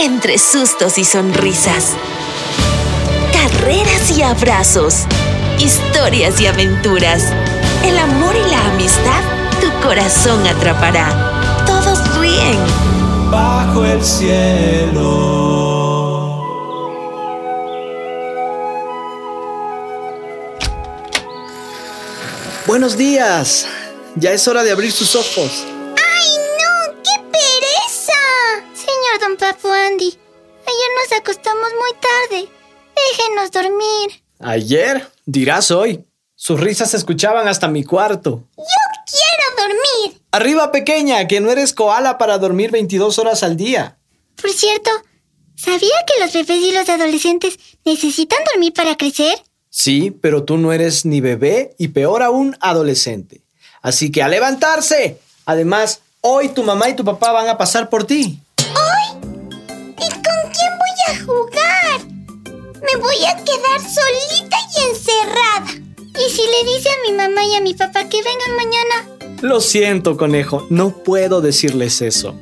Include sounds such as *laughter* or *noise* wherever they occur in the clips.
entre sustos y sonrisas, carreras y abrazos, historias y aventuras, el amor y la amistad tu corazón atrapará. Todos ríen. Bajo el cielo. Buenos días. Ya es hora de abrir sus ojos. Dormir. ¿Ayer? Dirás hoy. Sus risas se escuchaban hasta mi cuarto. Yo quiero dormir. Arriba, pequeña, que no eres koala para dormir 22 horas al día. Por cierto, ¿sabía que los bebés y los adolescentes necesitan dormir para crecer? Sí, pero tú no eres ni bebé y peor aún adolescente. Así que a levantarse. Además, hoy tu mamá y tu papá van a pasar por ti. Me voy a quedar solita y encerrada. ¿Y si le dice a mi mamá y a mi papá que vengan mañana? Lo siento, conejo, no puedo decirles eso.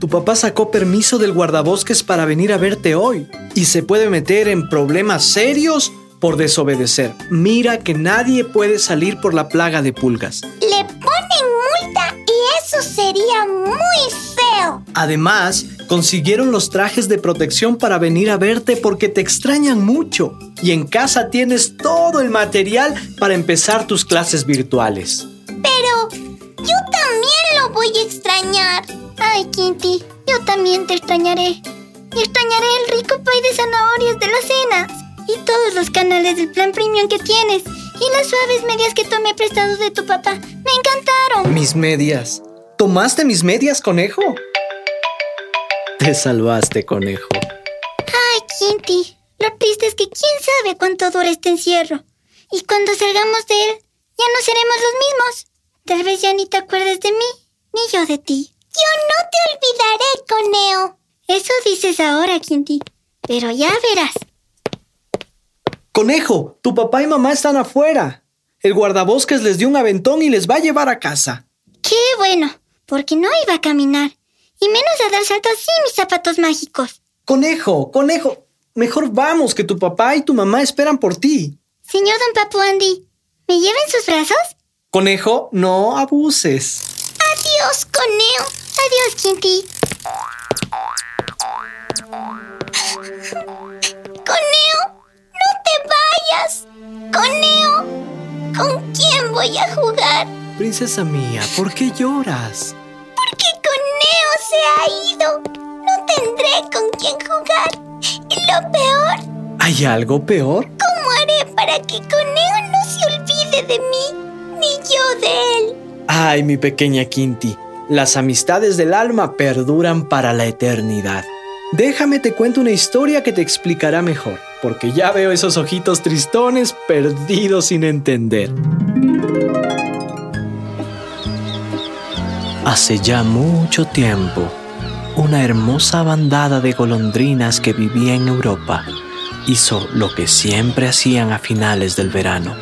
Tu papá sacó permiso del guardabosques para venir a verte hoy y se puede meter en problemas serios por desobedecer. Mira que nadie puede salir por la plaga de pulgas. Le ponen multa y eso sería muy feo. Además, consiguieron los trajes de protección para venir a verte porque te extrañan mucho. Y en casa tienes todo el material para empezar tus clases virtuales. Pero yo también lo voy a extrañar. Ay, Kinty, yo también te extrañaré. Y extrañaré el rico pay de zanahorias de la cena y todos los canales del plan premium que tienes y las suaves medias que tomé prestado de tu papá. Me encantaron. Mis medias. ¿Tomaste mis medias, conejo? Te salvaste, conejo. Ay, Kinty. Lo triste es que quién sabe cuánto dura este encierro. Y cuando salgamos de él, ya no seremos los mismos. Tal vez ya ni te acuerdes de mí, ni yo de ti. Yo no te olvidaré, Coneo. Eso dices ahora, Kinty. Pero ya verás. Conejo, tu papá y mamá están afuera. El guardabosques les dio un aventón y les va a llevar a casa. Qué bueno, porque no iba a caminar. Y menos a dar saltos sin mis zapatos mágicos. Conejo, conejo, mejor vamos, que tu papá y tu mamá esperan por ti. Señor Don Papu Andy, ¿me lleva en sus brazos? Conejo, no abuses. Adiós, Coneo. Adiós, Kinty. Coneo, ¡Coneo! ¿Con quién voy a jugar? Princesa mía, ¿por qué lloras? Se ha ido. No tendré con quién jugar. Y lo peor. ¿Hay algo peor? ¿Cómo haré para que Coneo no se olvide de mí? Ni yo de él. Ay, mi pequeña Quinty. Las amistades del alma perduran para la eternidad. Déjame te cuento una historia que te explicará mejor porque ya veo esos ojitos tristones perdidos sin entender. Hace ya mucho tiempo, una hermosa bandada de golondrinas que vivía en Europa hizo lo que siempre hacían a finales del verano.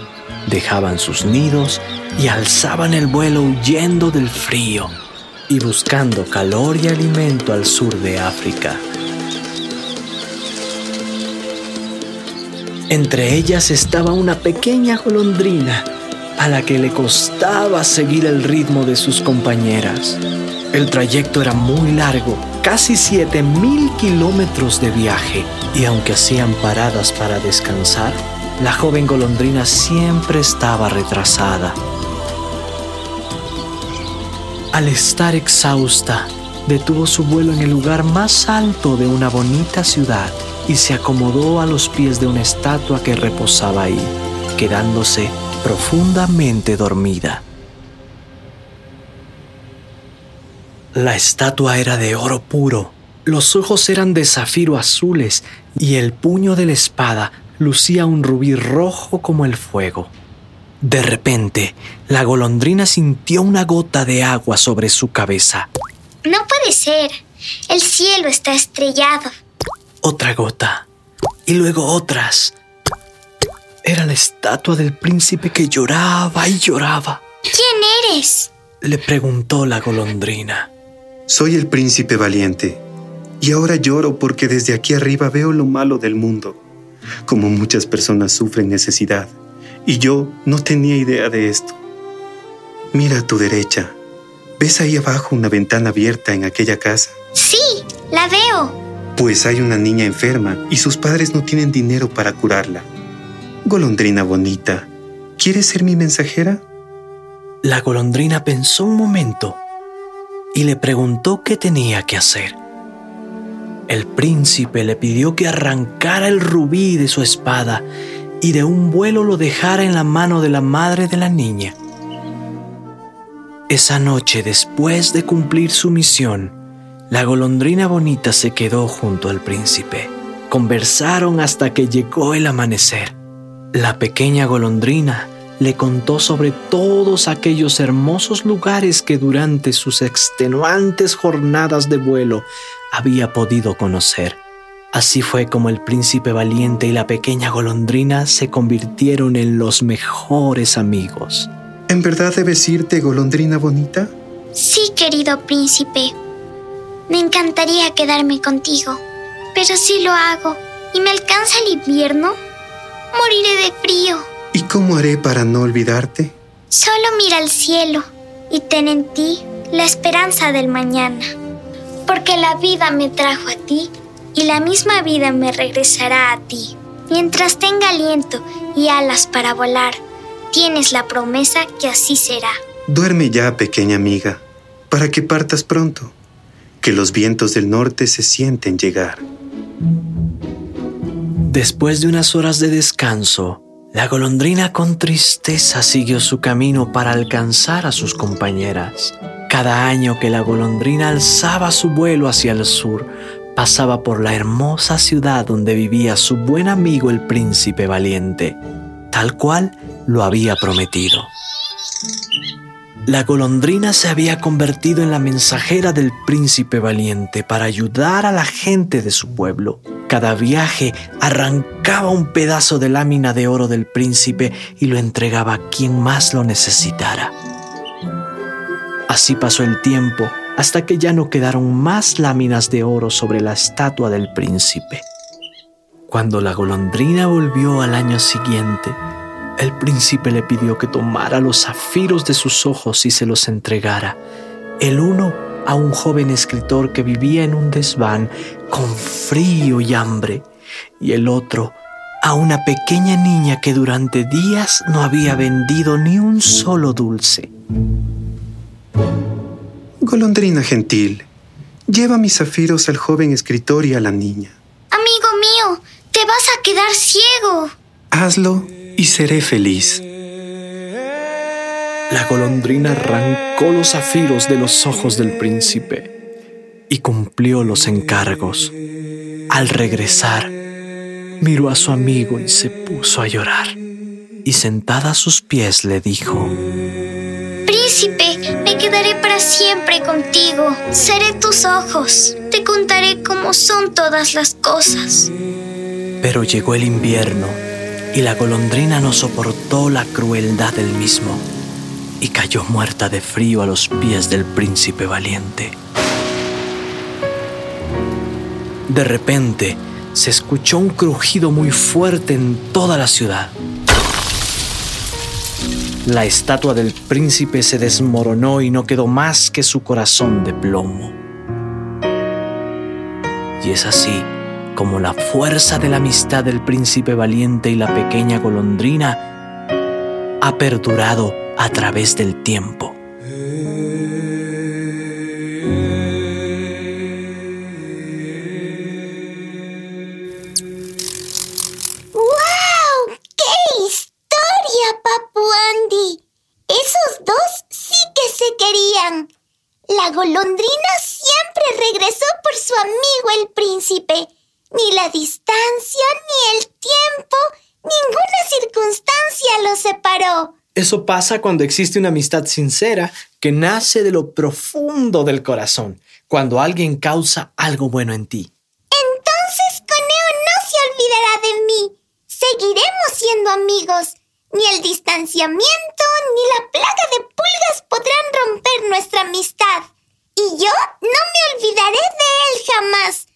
Dejaban sus nidos y alzaban el vuelo huyendo del frío y buscando calor y alimento al sur de África. Entre ellas estaba una pequeña golondrina a la que le costaba seguir el ritmo de sus compañeras. El trayecto era muy largo, casi 7.000 kilómetros de viaje, y aunque hacían paradas para descansar, la joven golondrina siempre estaba retrasada. Al estar exhausta, detuvo su vuelo en el lugar más alto de una bonita ciudad y se acomodó a los pies de una estatua que reposaba ahí, quedándose profundamente dormida. La estatua era de oro puro, los ojos eran de zafiro azules y el puño de la espada lucía un rubí rojo como el fuego. De repente, la golondrina sintió una gota de agua sobre su cabeza. No puede ser. El cielo está estrellado otra gota y luego otras. Era la estatua del príncipe que lloraba y lloraba. ¿Quién eres? Le preguntó la golondrina. Soy el príncipe valiente. Y ahora lloro porque desde aquí arriba veo lo malo del mundo, como muchas personas sufren necesidad, y yo no tenía idea de esto. Mira a tu derecha. ¿Ves ahí abajo una ventana abierta en aquella casa? Sí, la veo. Pues hay una niña enferma y sus padres no tienen dinero para curarla. Golondrina bonita, ¿quieres ser mi mensajera? La golondrina pensó un momento y le preguntó qué tenía que hacer. El príncipe le pidió que arrancara el rubí de su espada y de un vuelo lo dejara en la mano de la madre de la niña. Esa noche, después de cumplir su misión, la golondrina bonita se quedó junto al príncipe. Conversaron hasta que llegó el amanecer. La pequeña golondrina le contó sobre todos aquellos hermosos lugares que durante sus extenuantes jornadas de vuelo había podido conocer. Así fue como el príncipe valiente y la pequeña golondrina se convirtieron en los mejores amigos. ¿En verdad debes irte, golondrina bonita? Sí, querido príncipe. Me encantaría quedarme contigo, pero si lo hago y me alcanza el invierno, moriré de frío. ¿Y cómo haré para no olvidarte? Solo mira al cielo y ten en ti la esperanza del mañana. Porque la vida me trajo a ti y la misma vida me regresará a ti. Mientras tenga aliento y alas para volar, tienes la promesa que así será. Duerme ya, pequeña amiga, para que partas pronto, que los vientos del norte se sienten llegar. Después de unas horas de descanso, la golondrina con tristeza siguió su camino para alcanzar a sus compañeras. Cada año que la golondrina alzaba su vuelo hacia el sur, pasaba por la hermosa ciudad donde vivía su buen amigo el príncipe valiente, tal cual lo había prometido. La golondrina se había convertido en la mensajera del príncipe valiente para ayudar a la gente de su pueblo. Cada viaje arrancaba un pedazo de lámina de oro del príncipe y lo entregaba a quien más lo necesitara. Así pasó el tiempo hasta que ya no quedaron más láminas de oro sobre la estatua del príncipe. Cuando la golondrina volvió al año siguiente, el príncipe le pidió que tomara los zafiros de sus ojos y se los entregara, el uno a un joven escritor que vivía en un desván con frío y hambre, y el otro a una pequeña niña que durante días no había vendido ni un solo dulce. Golondrina gentil, lleva mis zafiros al joven escritor y a la niña. Amigo mío, te vas a quedar ciego. Hazlo y seré feliz. La golondrina arrancó los zafiros de los ojos del príncipe y cumplió los encargos. Al regresar, miró a su amigo y se puso a llorar. Y sentada a sus pies le dijo, Príncipe, me quedaré para siempre contigo. Seré tus ojos. Te contaré cómo son todas las cosas. Pero llegó el invierno y la golondrina no soportó la crueldad del mismo y cayó muerta de frío a los pies del príncipe valiente. De repente se escuchó un crujido muy fuerte en toda la ciudad. La estatua del príncipe se desmoronó y no quedó más que su corazón de plomo. Y es así como la fuerza de la amistad del príncipe valiente y la pequeña golondrina ha perdurado a través del tiempo. Dos sí que se querían. La golondrina siempre regresó por su amigo el príncipe. Ni la distancia, ni el tiempo, ninguna circunstancia los separó. Eso pasa cuando existe una amistad sincera que nace de lo profundo del corazón, cuando alguien causa algo bueno en ti. Entonces Coneo no se olvidará de mí. Seguiremos siendo amigos. Ni el distanciamiento ni la plaga de pulgas podrán romper nuestra amistad. Y yo no me olvidaré de él jamás.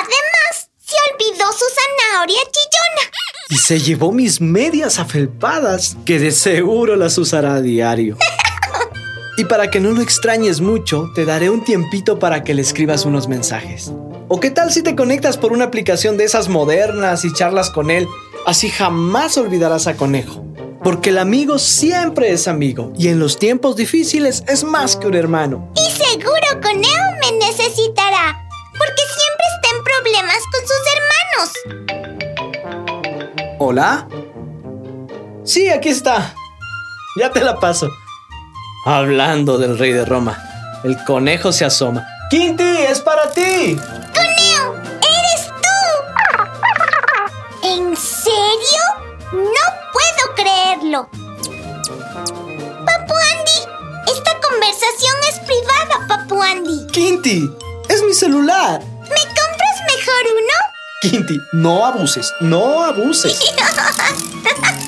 Además, se olvidó su zanahoria chillona. Y se llevó mis medias afelpadas, que de seguro las usará a diario. y para que no lo extrañes mucho, te daré un tiempito para que le escribas unos mensajes. ¿O qué tal si te conectas por una aplicación de esas modernas y charlas con él? Así jamás olvidarás a Conejo. Porque el amigo siempre es amigo y en los tiempos difíciles es más que un hermano. Y seguro Conejo me necesitará, porque siempre está en problemas con sus hermanos. ¿Hola? Sí, aquí está. Ya te la paso. Hablando del rey de Roma, el conejo se asoma. ¡Quinti, es para ti! Papu Andy, esta conversación es privada, Papu Andy. ¡Quinti! ¡Es mi celular! ¿Me compras mejor uno? Quinti, no abuses, no abuses. *laughs*